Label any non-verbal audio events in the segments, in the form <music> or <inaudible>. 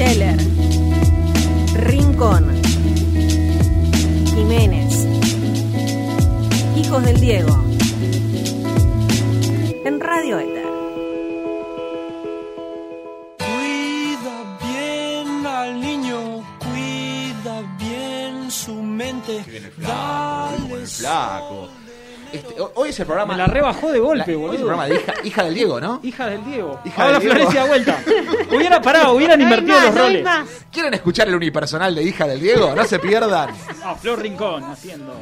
Scheller, Rincón, Jiménez, Hijos del Diego, en Radio Éter. Cuida bien al niño, cuida bien su mente. Que viene el flaco, viene el flaco. Este, ho- hoy es el programa. Me la rebajó de golpe, la- boludo. Hoy es el programa de hija, hija del Diego, ¿no? Hija del Diego. Hija Ahora del Diego. Florencia vuelta. Hubiera parado, hubieran No invertido más, los no roles. ¿Quieren escuchar el unipersonal de hija del Diego? No se pierdan. Ah, Flor Rincón haciendo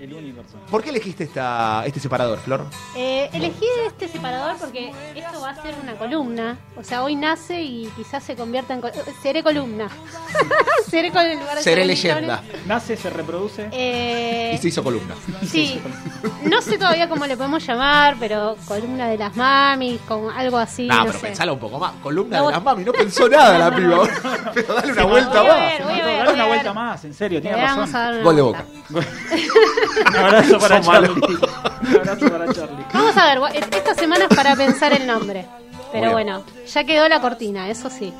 el universo. ¿Por qué elegiste esta, este separador, Flor? Eh, elegí este separador porque esto va a ser una columna. O sea, hoy nace y quizás se convierta en... col- Seré columna. <laughs> Seré con el lugar de Seré ser leyenda. Nace, se reproduce. Eh, Y se hizo columna. sí, no sé todavía cómo le podemos llamar, pero columna de las mamis, con algo así. No, no pero sé. pensala un poco más. Columna No, de las mami. No pensó nada la <laughs> no, piba. no. Pero dale una vuelta voy a más. ver, voy a ver, Dale una vuelta más, en serio, tiene razón. Gol de boca. Un abrazo para Son malos. Charlie. Un abrazo para Charlie. Vamos a ver, esta semana es para pensar el nombre. Pero bueno, ya quedó la cortina, eso sí.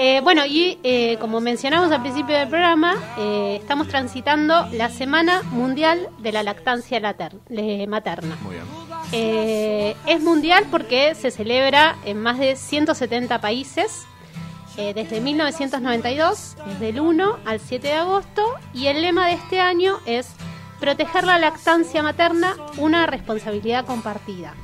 Eh, bueno, y eh, como mencionamos al principio del programa, eh, estamos transitando la Semana Mundial de la Lactancia Materna. Muy bien. Eh, es mundial porque se celebra en más de 170 países eh, desde 1992, desde el 1 al 7 de agosto, y el lema de este año es Proteger la lactancia materna, una responsabilidad compartida.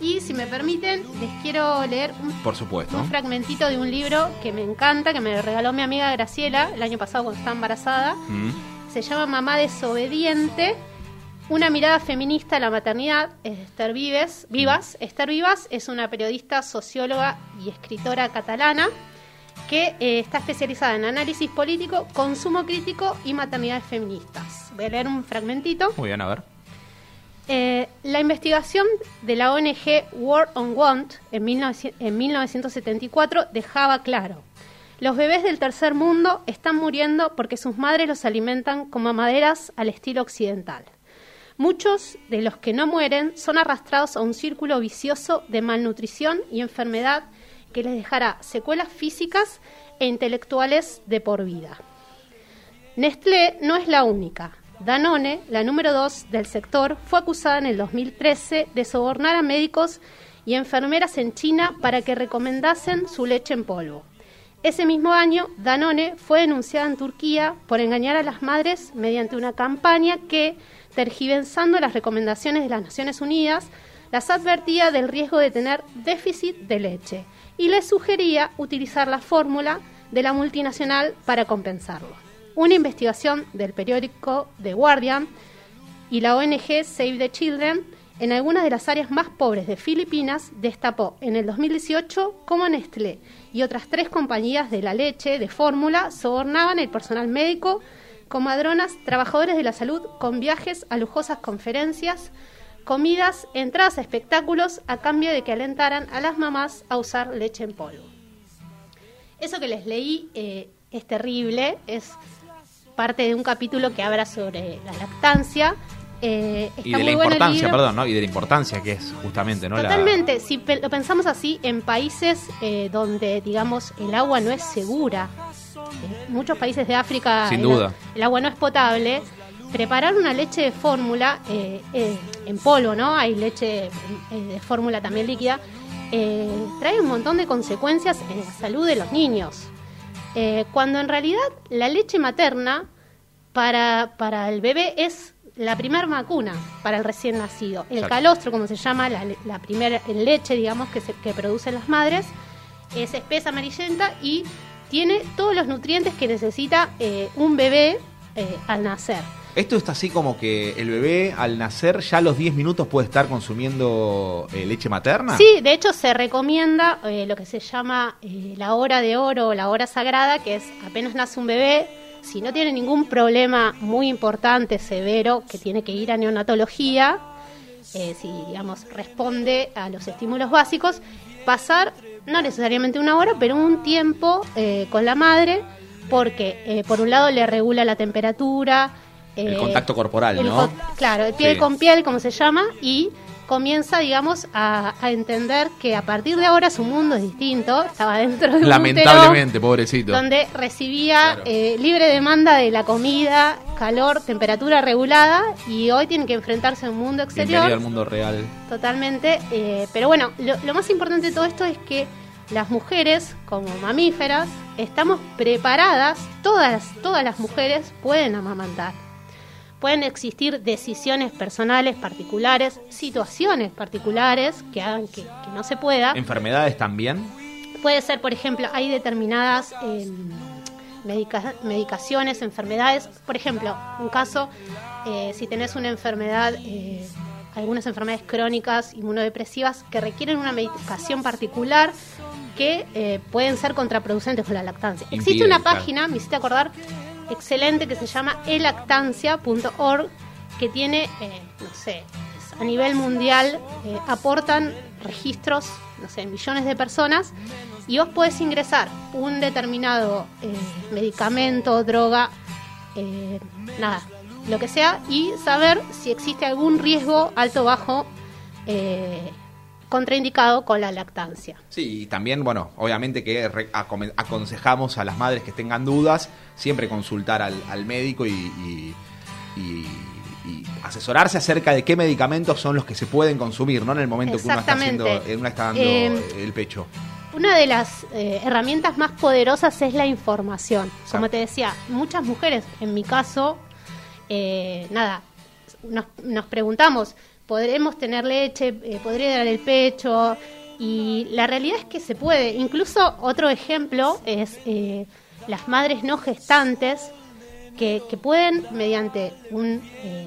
Y si me permiten, les quiero leer un, Por supuesto. un fragmentito de un libro que me encanta, que me regaló mi amiga Graciela el año pasado cuando estaba embarazada. Mm. Se llama Mamá desobediente, una mirada feminista a la maternidad. Es Esther Vives, Vivas. Esther Vivas es una periodista, socióloga y escritora catalana que eh, está especializada en análisis político, consumo crítico y maternidades feministas. Voy a leer un fragmentito. Muy bien, a ver. Eh, la investigación de la ONG War on Want en, 1900 en 1974 dejaba claro, los bebés del tercer mundo están muriendo porque sus madres los alimentan con mamaderas al estilo occidental. Muchos de los que no mueren son arrastrados a un círculo vicioso de malnutrición y enfermedad que les dejará secuelas físicas e intelectuales de por vida. Nestlé no es la única. Danone, la número 2 del sector, fue acusada en el 2013 de sobornar a médicos y enfermeras en China para que recomendasen su leche en polvo. Ese mismo año, Danone fue denunciada en Turquía por engañar a las madres mediante una campaña que, tergiversando las recomendaciones de las Naciones Unidas, las advertía del riesgo de tener déficit de leche y les sugería utilizar la fórmula de la multinacional para compensarlo. Una investigación del periódico The Guardian y la ONG Save the Children en algunas de las áreas más pobres de Filipinas destapó en el 2018 cómo Nestlé y otras tres compañías de la leche de fórmula sobornaban el personal médico, comadronas, trabajadores de la salud con viajes a lujosas conferencias, comidas, entradas a espectáculos a cambio de que alentaran a las mamás a usar leche en polvo. Eso que les leí eh, es terrible, es parte de un capítulo que habla sobre la lactancia. Eh, está Y de muy la importancia, perdón, ¿no? Y de la importancia que es justamente, ¿no? La- Totalmente, si pe- lo pensamos así, en países eh, donde, digamos, el agua no es segura, en muchos países de África Sin el, duda. el agua no es potable, preparar una leche de fórmula eh, eh, en polvo, ¿no? Hay leche eh, de fórmula también líquida, trae un montón de consecuencias en la salud de los niños. Cuando en realidad la leche materna para, para el bebé es la primera vacuna para el recién nacido. El Exacto. calostro, como se llama, la, primera leche, digamos, que, se, que producen las madres, es espesa, amarillenta y tiene todos los nutrientes que necesita eh, un bebé eh, al nacer. Esto está así como que el bebé al nacer ya a los 10 minutos puede estar consumiendo eh, leche materna. Sí, de hecho se recomienda eh, lo que se llama eh, la hora de oro o la hora sagrada, que es apenas nace un bebé, si no tiene ningún problema muy importante, severo, que tiene que ir a neonatología, eh, si digamos responde a los estímulos básicos, pasar no necesariamente una hora, pero un tiempo con la madre, porque por un lado le regula la temperatura, El eh, contacto corporal, el ¿no? claro, el piel Sí. con piel, como se llama, y comienza, digamos, a, a entender que a partir de ahora su mundo es distinto. Estaba dentro de un Lamentablemente, pobrecito. donde recibía Claro. eh, libre demanda de la comida, calor, temperatura regulada y hoy tiene que enfrentarse a un mundo exterior al mundo real. totalmente. eh, pero bueno, lo, lo más importante de todo esto es que las mujeres, como mamíferas, estamos preparadas, todas, todas las mujeres pueden amamantar. Pueden existir decisiones personales particulares, situaciones particulares que hagan que, que no se pueda. Enfermedades también. Puede ser, por ejemplo, hay determinadas eh, medica- medicaciones, enfermedades. Por ejemplo, un caso, eh, si tenés una enfermedad, eh, algunas enfermedades crónicas, inmunodepresivas, que requieren una medicación particular que eh, pueden ser contraproducentes con la lactancia. Existe una claro. página, me hiciste acordar, excelente que se llama elactancia.org, que tiene, eh, no sé, a nivel mundial eh, aportan registros, no sé, millones de personas, y vos podés ingresar un determinado eh, medicamento, droga, nada, lo que sea, y saber si existe algún riesgo alto o bajo contraindicado con la lactancia. Sí, y también, bueno, obviamente que aconsejamos a las madres que tengan dudas, siempre consultar al, al médico y, y- y- y asesorarse acerca de qué medicamentos son los que se pueden consumir, ¿no? En el momento que uno está, haciendo, eh, uno está dando Eh, el pecho. Una de las eh, herramientas más poderosas es la información. Como te decía, muchas mujeres, en mi caso, eh, nada, nos, nos preguntamos, ¿podremos tener leche? Eh, ¿Podría dar el pecho? Y la realidad es que se puede. Incluso otro ejemplo es eh, las madres no gestantes que, que pueden, mediante un eh,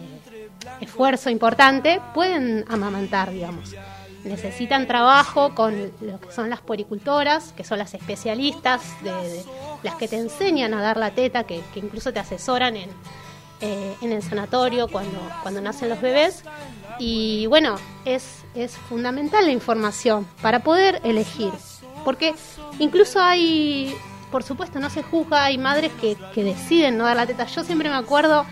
esfuerzo importante, pueden amamantar, digamos. Necesitan trabajo con lo que son las puericultoras, que son las especialistas, de, las que te enseñan a dar la teta, que, que incluso te asesoran en, eh, en el sanatorio cuando, cuando nacen los bebés. Y bueno, es, es fundamental la información para poder elegir. Porque incluso hay, por supuesto, no se juzga, hay madres que, que deciden no dar la teta. Yo siempre me acuerdo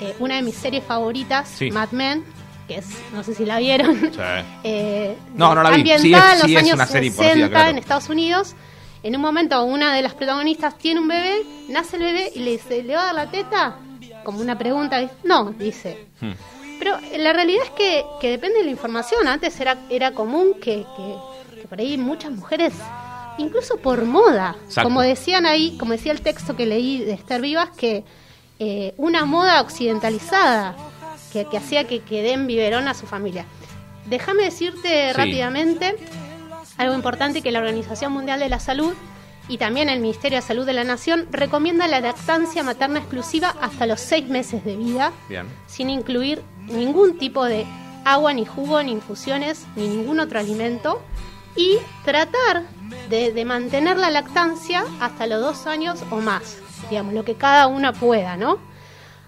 eh, una de mis series favoritas, Sí. Mad Men, que es, no sé si la vieron. <laughs> eh, No, no la vi. Sí, ambientada es- en los años una serie 60 conocida, claro. en Estados Unidos. En un momento una de las protagonistas tiene un bebé, nace el bebé y le dice, ¿le va a dar la teta? Como una pregunta, no, dice. Hmm. Pero la realidad es que, que depende de la información. Antes era, era común que, que- que por ahí muchas mujeres, incluso por moda, Exacto. como decían ahí, como decía el texto que leí de Esther Vivas, que eh, una moda occidentalizada que, que hacía que, que den biberón a su familia. Déjame decirte Sí. rápidamente algo importante que la Organización Mundial de la Salud y también el Ministerio de Salud de la Nación recomienda la lactancia materna exclusiva hasta los seis meses de vida, Bien. sin incluir ningún tipo de agua, ni jugo, ni infusiones, ni ningún otro alimento, y tratar de, de mantener la lactancia hasta los dos años o más, digamos, lo que cada una pueda, ¿no?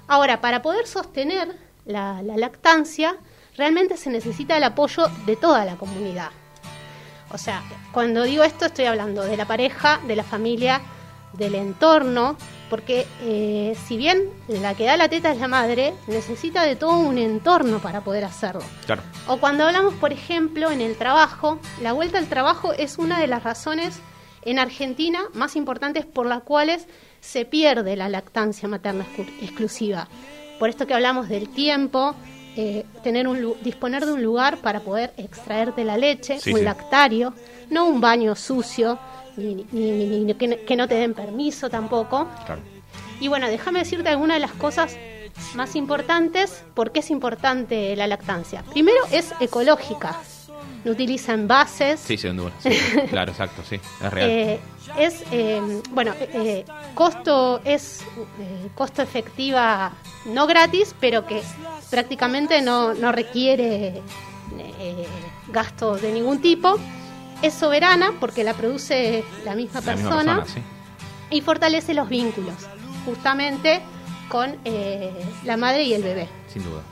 Ahora, para poder sostener la, la lactancia, realmente se necesita el apoyo de toda la comunidad. O sea, cuando digo esto estoy hablando de la pareja, de la familia, del entorno, porque eh, si bien la que da la teta es la madre, necesita de todo un entorno para poder hacerlo. Claro. O cuando hablamos, por ejemplo, en el trabajo, la vuelta al trabajo es una de las razones en Argentina más importantes por las cuales se pierde la lactancia materna exclu- exclusiva. Por esto que hablamos del tiempo, eh, tener un, disponer de un lugar para poder extraerte la leche, Sí, un sí. lactario, no un baño sucio, ni, ni- ni- ni que, que no te den permiso tampoco. Claro. Y bueno, déjame decirte algunas de las cosas más importantes, por qué es importante la lactancia. Primero es ecológica, no utiliza envases. Sí, duda. <laughs> sí. claro, exacto, sí. Es real. Eh, es eh, bueno eh, costo es eh, costo efectiva no gratis pero que prácticamente no, no requiere eh, gasto de ningún tipo es soberana porque la produce la misma La misma persona, sí. y fortalece los vínculos justamente con eh, la madre y el bebé Sin duda.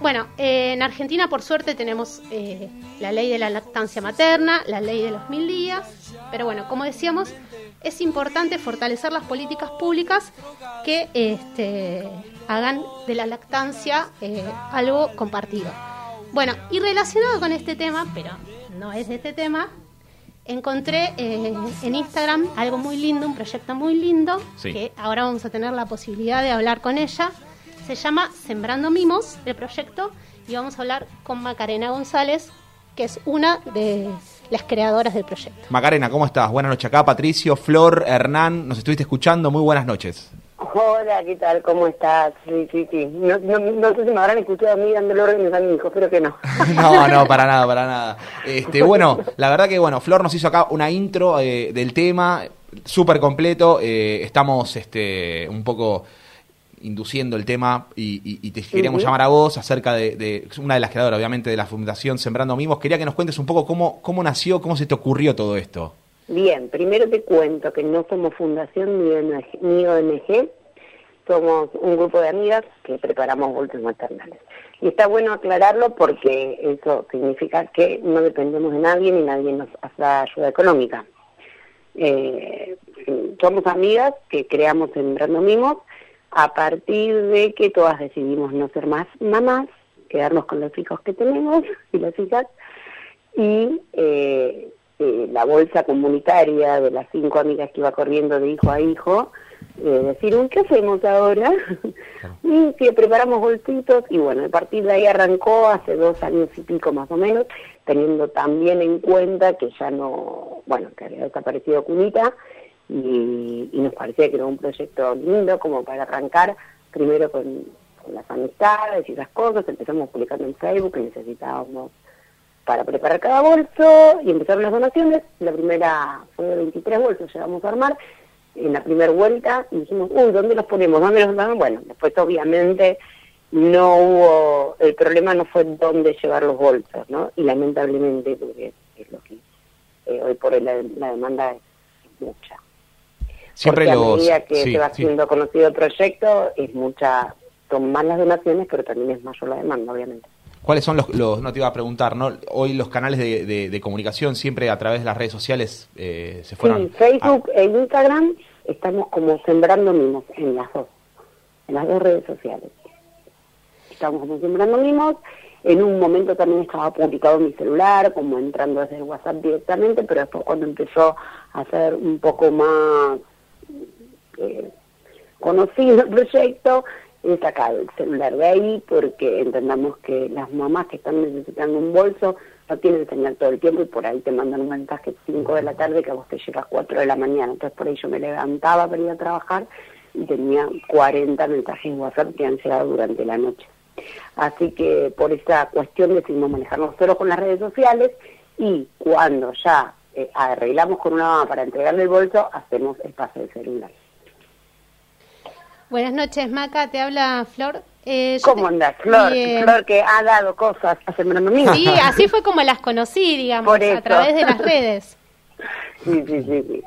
Bueno, eh, en Argentina por suerte tenemos eh, la ley de la lactancia materna, la ley de los mil días, pero bueno, como decíamos, es importante fortalecer las políticas públicas que este, hagan de la lactancia eh, algo compartido. Bueno, y relacionado con este tema, pero no es de este tema, encontré en Instagram algo muy lindo, un proyecto muy lindo, Sí. que ahora vamos a tener la posibilidad de hablar con ella. Se llama Sembrando Mimos, el proyecto, y vamos a hablar con Macarena González, que es una de las creadoras del proyecto. Macarena, ¿cómo estás? Buenas noches acá, Patricio, Flor, Hernán, nos estuviste escuchando, muy buenas noches. Hola, ¿qué tal? ¿Cómo estás? Sí, sí, sí. No, no, no sé si me habrán escuchado a mí dándole órdenes a mi hijo, espero que no. <laughs> No, no, para <laughs> nada, para nada. Este, bueno, la verdad que bueno, Flor nos hizo acá una intro eh, del tema, súper completo. eh, estamos este, un poco induciendo el tema y, y- y te queríamos llamar a vos acerca de, de- una de las creadoras, obviamente, de la Fundación Sembrando Mimos. Quería que nos cuentes un poco cómo, cómo nació, cómo se te ocurrió todo esto. Bien, primero te cuento que no somos fundación ni ONG, ni ONG, somos un grupo de amigas que preparamos bolsas maternales. Y está bueno aclararlo porque eso significa que no dependemos de nadie ni nadie nos da ayuda económica. Eh, somos amigas que creamos Sembrando Mimos a partir de que todas decidimos no ser más mamás, quedarnos con los hijos que tenemos <laughs> y las hijas, y eh, eh, la bolsa comunitaria de las cinco amigas que iba corriendo de hijo a hijo, eh, decir, "Uy, ¿qué hacemos ahora? <laughs> y que preparamos bolsitos y bueno, a partir de ahí arrancó hace dos años y pico más o menos, teniendo también en cuenta que ya no, bueno, que había desaparecido Cunita y, nos parecía que era un proyecto lindo como para arrancar primero con, con las amistades y esas cosas, empezamos publicando en Facebook que necesitábamos para preparar cada bolso y empezaron las donaciones. La primera fue de 23 bolsos, llegamos a armar en la primera vuelta y dijimos, uy, ¿dónde los ponemos? ¿Dónde los ponemos? Bueno, después obviamente no hubo, el problema no fue dónde llevar los bolsos, ¿no? Y lamentablemente, porque es lo que eh, hoy por hoy la demanda es mucha. Siempre Porque a los. medida que sí, se va sí. haciendo conocido el proyecto, es mucha, son más las donaciones, pero también es mayor la demanda, obviamente. ¿Cuáles son los, los- no te iba a preguntar, ¿no? Hoy los canales de, de- de comunicación siempre a través de las redes sociales eh, se fueron. Sí, Facebook e Instagram estamos como sembrando mimos en las dos, en las dos redes sociales. Estamos como sembrando mimos. En un momento también estaba publicado en mi celular, como entrando desde el WhatsApp directamente, pero después cuando empezó a ser un poco más eh, conocido el proyecto, he sacado el celular de ahí porque entendamos que las mamás que están necesitando un bolso no tienen señal todo el tiempo y por ahí te mandan un mensaje 5 de la tarde que a vos te llega a 4 de la mañana. Entonces por ahí yo me levantaba para ir a trabajar y tenía 40 mensajes en WhatsApp que han llegado durante la noche. Así que por esa cuestión decidimos manejarnos solo con las redes sociales y cuando ya eh, arreglamos con una mamá para entregarle el bolso, hacemos el pase de celular. Buenas noches, Maca, te habla Flor. Eh, ¿Cómo te- andás, Flor? Bien. Flor que ha dado cosas a Sembrando Mimos. Sí, así fue como las conocí, digamos, a través de las redes. <laughs> sí, sí, sí, sí.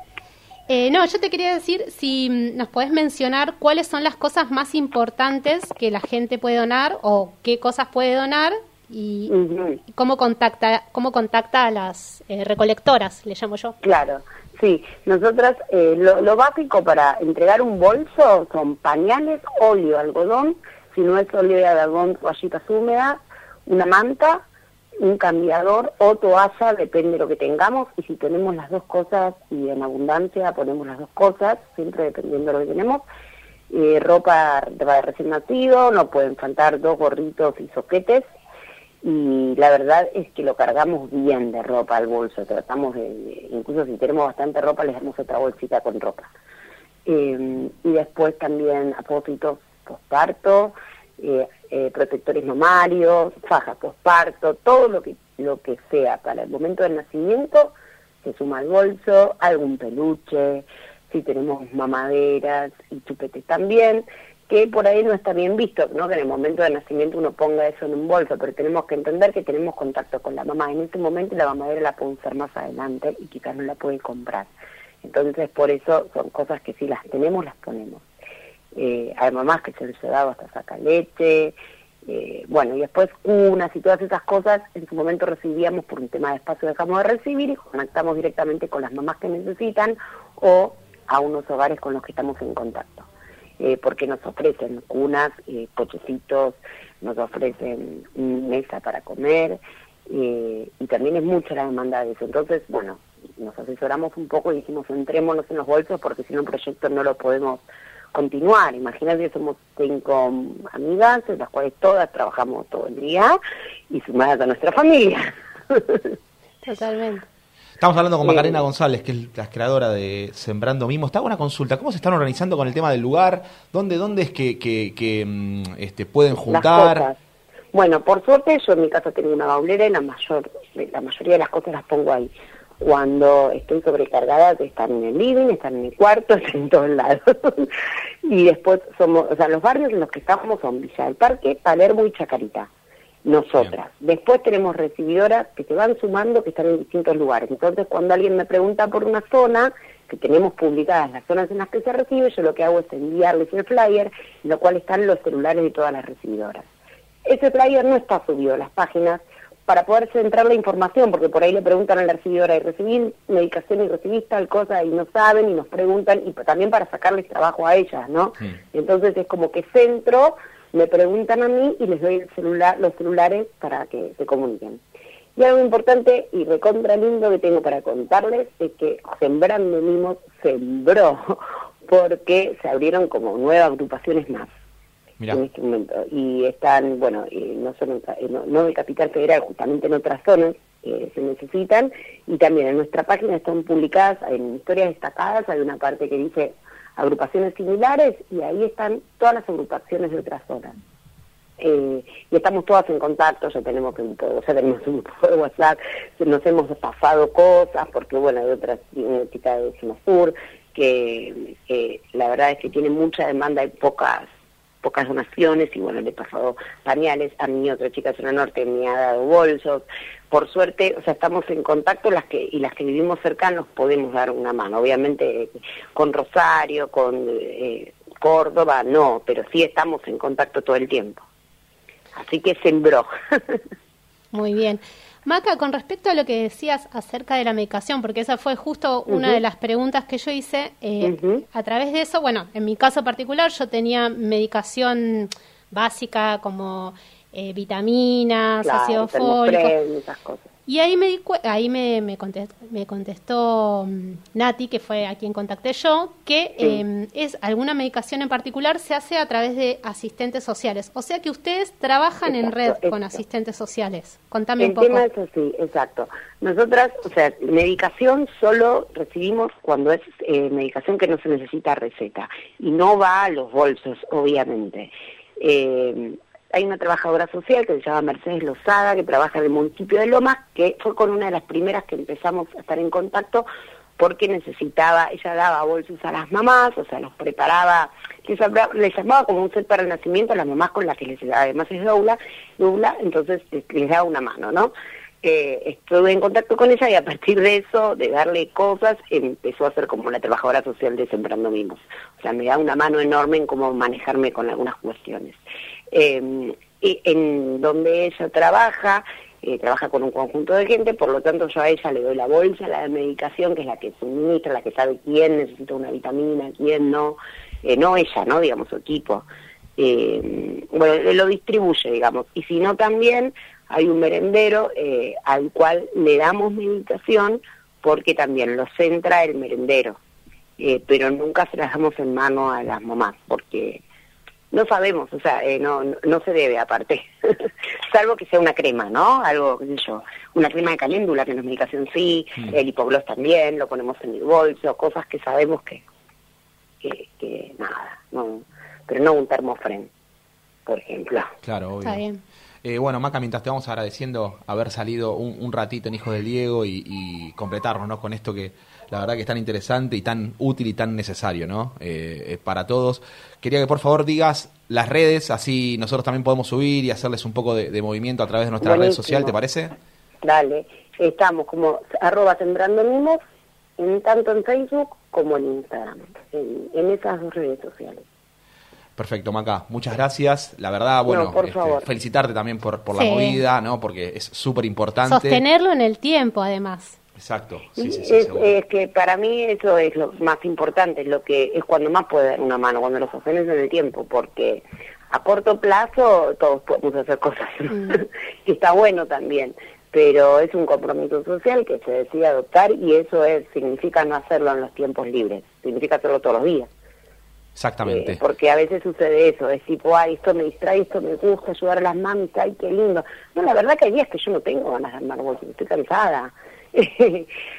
Eh, no, yo te quería decir si mm, nos podés mencionar cuáles son las cosas más importantes que la gente puede donar o qué cosas puede donar y Ujú. cómo contacta cómo contacta a las eh, recolectoras, le llamo yo. Claro, sí. Nosotras, eh, lo, lo básico para entregar un bolso son pañales, óleo, algodón, si no es óleo de algodón, toallitas húmedas, una manta, un cambiador o toalla, depende de lo que tengamos, y si tenemos las dos cosas y en abundancia ponemos las dos cosas, siempre dependiendo de lo que tenemos. Eh, ropa de recién nacido, no pueden faltar dos gorritos y soquetes, y la verdad es que lo cargamos bien de ropa al bolso, tratamos de, incluso si tenemos bastante ropa, les damos otra bolsita con ropa. Eh, y después también apósitos posparto, eh, eh, protectores mamarios, fajas posparto, todo lo que, lo que sea para el momento del nacimiento, se suma al bolso, algún peluche, si tenemos mamaderas y chupetes también, que por ahí no está bien visto, ¿no? que en el momento del nacimiento uno ponga eso en un bolso, pero tenemos que entender que tenemos contacto con la mamá en ese momento la mamadera la puede usar más adelante y quizás no la puede comprar. Entonces, por eso son cosas que si las tenemos, las ponemos. Eh, hay mamás que se les dado hasta saca leche, eh, bueno, y después cunas y todas esas cosas, en su momento recibíamos por un tema de espacio, dejamos de recibir y conectamos directamente con las mamás que necesitan o a unos hogares con los que estamos en contacto. Eh, porque nos ofrecen cunas, eh, cochecitos, nos ofrecen mesa para comer, eh, y también es mucha la demanda de eso. Entonces, bueno, nos asesoramos un poco y dijimos, entrémonos en los bolsos porque si no el proyecto no lo podemos continuar. Imagínate somos cinco amigas, de las cuales todas trabajamos todo el día y sumadas a nuestra familia. <laughs> Totalmente. Estamos hablando con Sí. Macarena González, que es la creadora de Sembrando. Te hago una consulta. ¿Cómo se están organizando con el tema del lugar? ¿Dónde, dónde es que, que, que, mm, este, pueden Las juntar? cosas. Bueno, por suerte yo en mi casa tengo una baulera y la mayor, la mayoría de las cosas las pongo ahí. Cuando estoy sobrecargada están en el living, están en mi cuarto, <laughs> están en todos lados. <laughs> y después somos, o sea, los barrios en los que estamos son Villa del Parque, Palermo y Chacarita. Nosotras. Después tenemos recibidoras que se van sumando que están en distintos lugares. Entonces, cuando alguien me pregunta por una zona, que tenemos publicadas las zonas en las que se recibe, yo lo que hago es enviarles el flyer, en lo cual están los celulares de todas las recibidoras. Ese flyer no está subido a las páginas para poder centrar la información, porque por ahí le preguntan a la recibidora, ¿y recibí medicación y recibí tal cosa? Y no saben y nos preguntan, y también para sacarles trabajo a ellas, ¿no? Sí. Entonces es como que centro, me preguntan a mí y les doy el celular, los celulares para que se comuniquen. Y algo importante y recontra lindo que tengo para contarles es que Sembrando Mimos sembró, <laughs> porque se abrieron como nuevas agrupaciones más Mirá. en este momento. Y están, bueno, eh, no, son, eh, no, no Capital Federal, justamente en otras zonas que se necesitan. Y también en nuestra página están publicadas, en historias destacadas, hay una parte que dice agrupaciones similares y ahí están todas las agrupaciones de otras zonas. Eh, y estamos todas en contacto, ya tenemos que tenemos un grupo de WhatsApp, nos hemos pasado cosas, porque bueno, hay otras una chica de Sur que que la verdad es que tiene mucha demanda, hay pocas pocas donaciones y bueno, le he pasado pañales, a mí otra chica de Norte me ha dado bolsos, por suerte, o sea, estamos en contacto las que y las que vivimos cercanos podemos dar una mano, obviamente con Rosario, con eh, Córdoba, no, pero sí estamos en contacto todo el tiempo. Así que sembró. <laughs> Muy bien. Maca, con respecto a lo que decías acerca de la medicación, porque esa fue justo una de las preguntas que yo hice, eh, a través de eso, bueno, en mi caso particular yo tenía medicación básica como eh, vitaminas, Claro, ácido fólico. esas cosas. Y ahí me di ahí me, me contestó, me contestó mm, Nati, que fue a quien contacté yo, que Sí. eh, es alguna medicación en particular se hace a través de asistentes sociales. O sea que ustedes trabajan en red Exacto, con asistentes sociales. Contame El un poco. tema es así, exacto. Nosotras, o sea, medicación solo recibimos cuando es eh, medicación que no se necesita receta y no va a los bolsos, obviamente. Eh, hay una trabajadora social que se llama Mercedes Lozada, que trabaja en el municipio de Lomas, que fue con una de las primeras que empezamos a estar en contacto porque necesitaba, ella daba bolsos a las mamás, o sea, los preparaba, les, les llamaba como un set para el nacimiento a las mamás con las que les, además es doula, doula entonces les, les daba una mano, ¿no? Eh, estuve en contacto con ella y a partir de eso, de darle cosas, empezó a ser como la trabajadora social de Sembrando Mimos. O sea, me da una mano enorme en cómo manejarme con algunas cuestiones. Eh, en donde ella trabaja, eh, trabaja con un conjunto de gente, por lo tanto yo a ella le doy la bolsa, la de medicación, que es la que suministra, la que sabe quién necesita una vitamina, quién no, eh, no ella, ¿no? Digamos, su equipo. Eh, bueno, lo distribuye, digamos. Y si no, también hay un merendero eh, al cual le damos medicación porque también lo centra el merendero. Pero nunca se las damos en mano a las mamás porque no sabemos, o sea, eh, no, no, no se debe aparte, <laughs> salvo que sea una crema, ¿no? Algo, qué sé yo, una crema de caléndula, que no es medicación sí, Mm. el hipogloss también, lo ponemos en el bolso, cosas que sabemos que, que, que nada, no, pero no un termofren, por ejemplo. Claro, obvio. Está bien. Eh, bueno, Maca, mientras te vamos agradeciendo haber salido un, un ratito en Hijos del Diego y, y completarnos ¿no? con esto que la verdad que es tan interesante y tan útil y tan necesario ¿no? Eh, eh, para todos. Quería que por favor digas las redes, así nosotros también podemos subir y hacerles un poco de, de movimiento a través de nuestra red Buenísimo. social, ¿te parece? Dale, estamos como arroba sembrando mimos, en, tanto en Facebook como en Instagram, en, en esas dos redes sociales. Perfecto, Maca. Muchas gracias. La verdad, bueno, No, por este, favor. felicitarte también por, por la movida, ¿no? Porque es súper importante. Sostenerlo en el tiempo, además. Exacto. Sí, sí, sí, es, es que para mí eso es lo más importante, lo que es cuando más puede dar una mano, cuando lo sostenes en el tiempo, porque a corto plazo todos podemos hacer cosas, <laughs> y está bueno también, pero es un compromiso social que se decide adoptar y eso es significa no hacerlo en los tiempos libres, significa hacerlo todos los días. Exactamente. Eh, porque a veces sucede eso, es tipo, ay, esto me distrae, esto me gusta, ayudar a las mamis, ay, qué lindo. No, la verdad que hay días que yo no tengo ganas de armar bolsas, estoy cansada.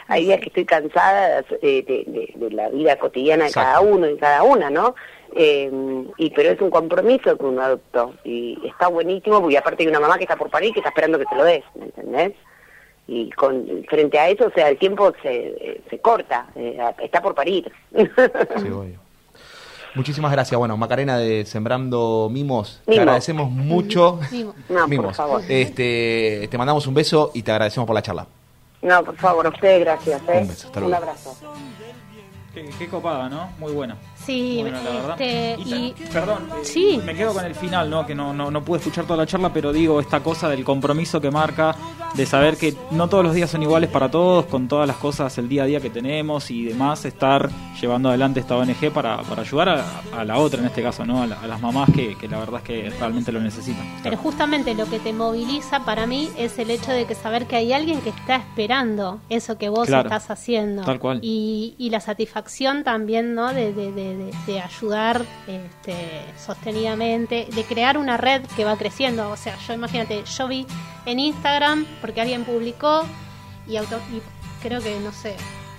Hay días que estoy cansada eh, de, de- de la vida cotidiana de cada uno y cada una, ¿no? Eh, y pero es un compromiso que uno adoptó y está buenísimo porque aparte hay una mamá que está por parir que está esperando que te lo des, ¿me entendés? Y con frente a eso, o sea, el tiempo se, se corta, eh, está por parir. Sí, <laughs> obvio. Muchísimas gracias. Bueno, Macarena de Sembrando Mimos, te Mimos. agradecemos mucho. Mimo. No, por Mimos. favor. Este, te mandamos un beso y te agradecemos por la charla. No, por favor, a ustedes gracias. ¿eh? Un beso, hasta Un luego. abrazo. Qué, qué copada, ¿no? Muy buena. Sí, Muy buena, la verdad. este, Y Perdón, eh, Sí. me quedo con el final, ¿no? Que no, no, no pude escuchar toda la charla, pero digo esta cosa del compromiso que marca, de saber que no todos los días son iguales para todos, con todas las cosas, el día a día que tenemos y demás, estar llevando adelante esta ONG para, para ayudar a, a la otra, en este caso, ¿no? A, la- a las mamás que, que la verdad es que realmente lo necesitan. Pero justamente lo que te moviliza para mí es el hecho de que saber que hay alguien que está esperando eso que vos Claro. estás haciendo. Tal cual. Y, y la satisfacción también, ¿no? De, de, de, de- de ayudar este, sostenidamente, de crear una red que va creciendo. O sea, yo imagínate, yo vi en Instagram, porque alguien publicó, y, auto- y creo que, no sé,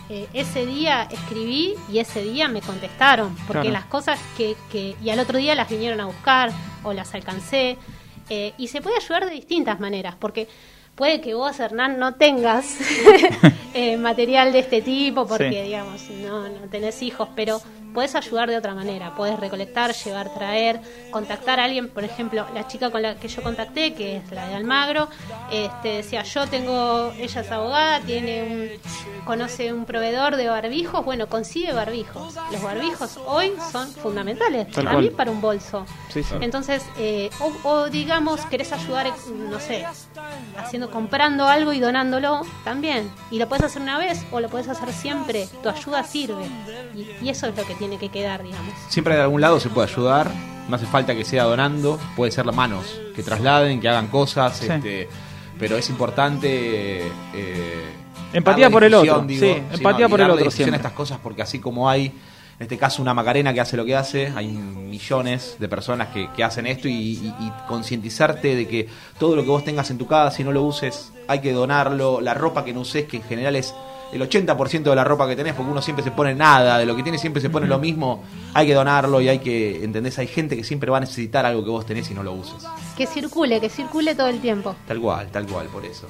eh, ese día escribí y ese día me contestaron, porque Claro. las cosas que, que... Y al otro día las vinieron a buscar o las alcancé. eh, y se puede ayudar de distintas maneras, porque puede que vos, Hernán, no tengas <laughs> eh, material de este tipo, porque, Sí. digamos, no, no tenés hijos, pero puedes ayudar de otra manera. Puedes recolectar, llevar, traer, contactar a alguien. Por ejemplo, la chica con la que yo contacté, que es la de Almagro, este, decía, yo tengo, ella es abogada, tiene un, conoce un proveedor de barbijos, bueno, consigue barbijos. Los barbijos hoy son fundamentales, cual. para un bolso. Sí, sí. Entonces, eh, o, o digamos, querés ayudar, no sé, haciendo, comprando algo y donándolo, también. Y lo puedes hacer una vez o lo puedes hacer siempre. Tu ayuda sirve. Y, y eso es lo que tiene que quedar, digamos. Siempre de algún lado se puede ayudar. No hace falta que sea donando. Puede ser las manos que trasladen, que hagan cosas. Sí. Este, pero es importante. eh, Empatía por el otro, digo, sí, empatía por el otro siempre. estas cosas porque así como hay. En este caso, una Macarena que hace lo que hace, hay millones de personas que, que hacen esto y, y- y concientizarte de que todo lo que vos tengas en tu casa, si no lo uses, hay que donarlo. La ropa que no uses, que en general es el 80% de la ropa que tenés, porque uno siempre se pone nada, de lo que tiene siempre se pone lo mismo, hay que donarlo y hay que, ¿entendés? Hay gente que siempre va a necesitar algo que vos tenés y no lo uses. Que circule, que circule todo el tiempo. Tal cual, tal cual, por eso.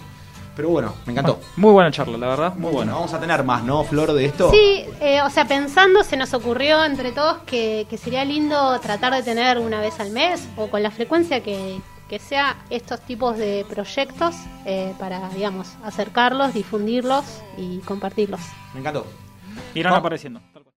Pero bueno, me encantó. Muy buena charla, la verdad, muy Bueno, buena. vamos a tener más, ¿no, Flor, de esto? Sí, eh, o sea, pensando, se nos ocurrió entre todos que, que sería lindo tratar de tener una vez al mes o con la frecuencia que, que sea estos tipos de proyectos eh, para, digamos, acercarlos, difundirlos y compartirlos. Me encantó. Irán No. apareciendo.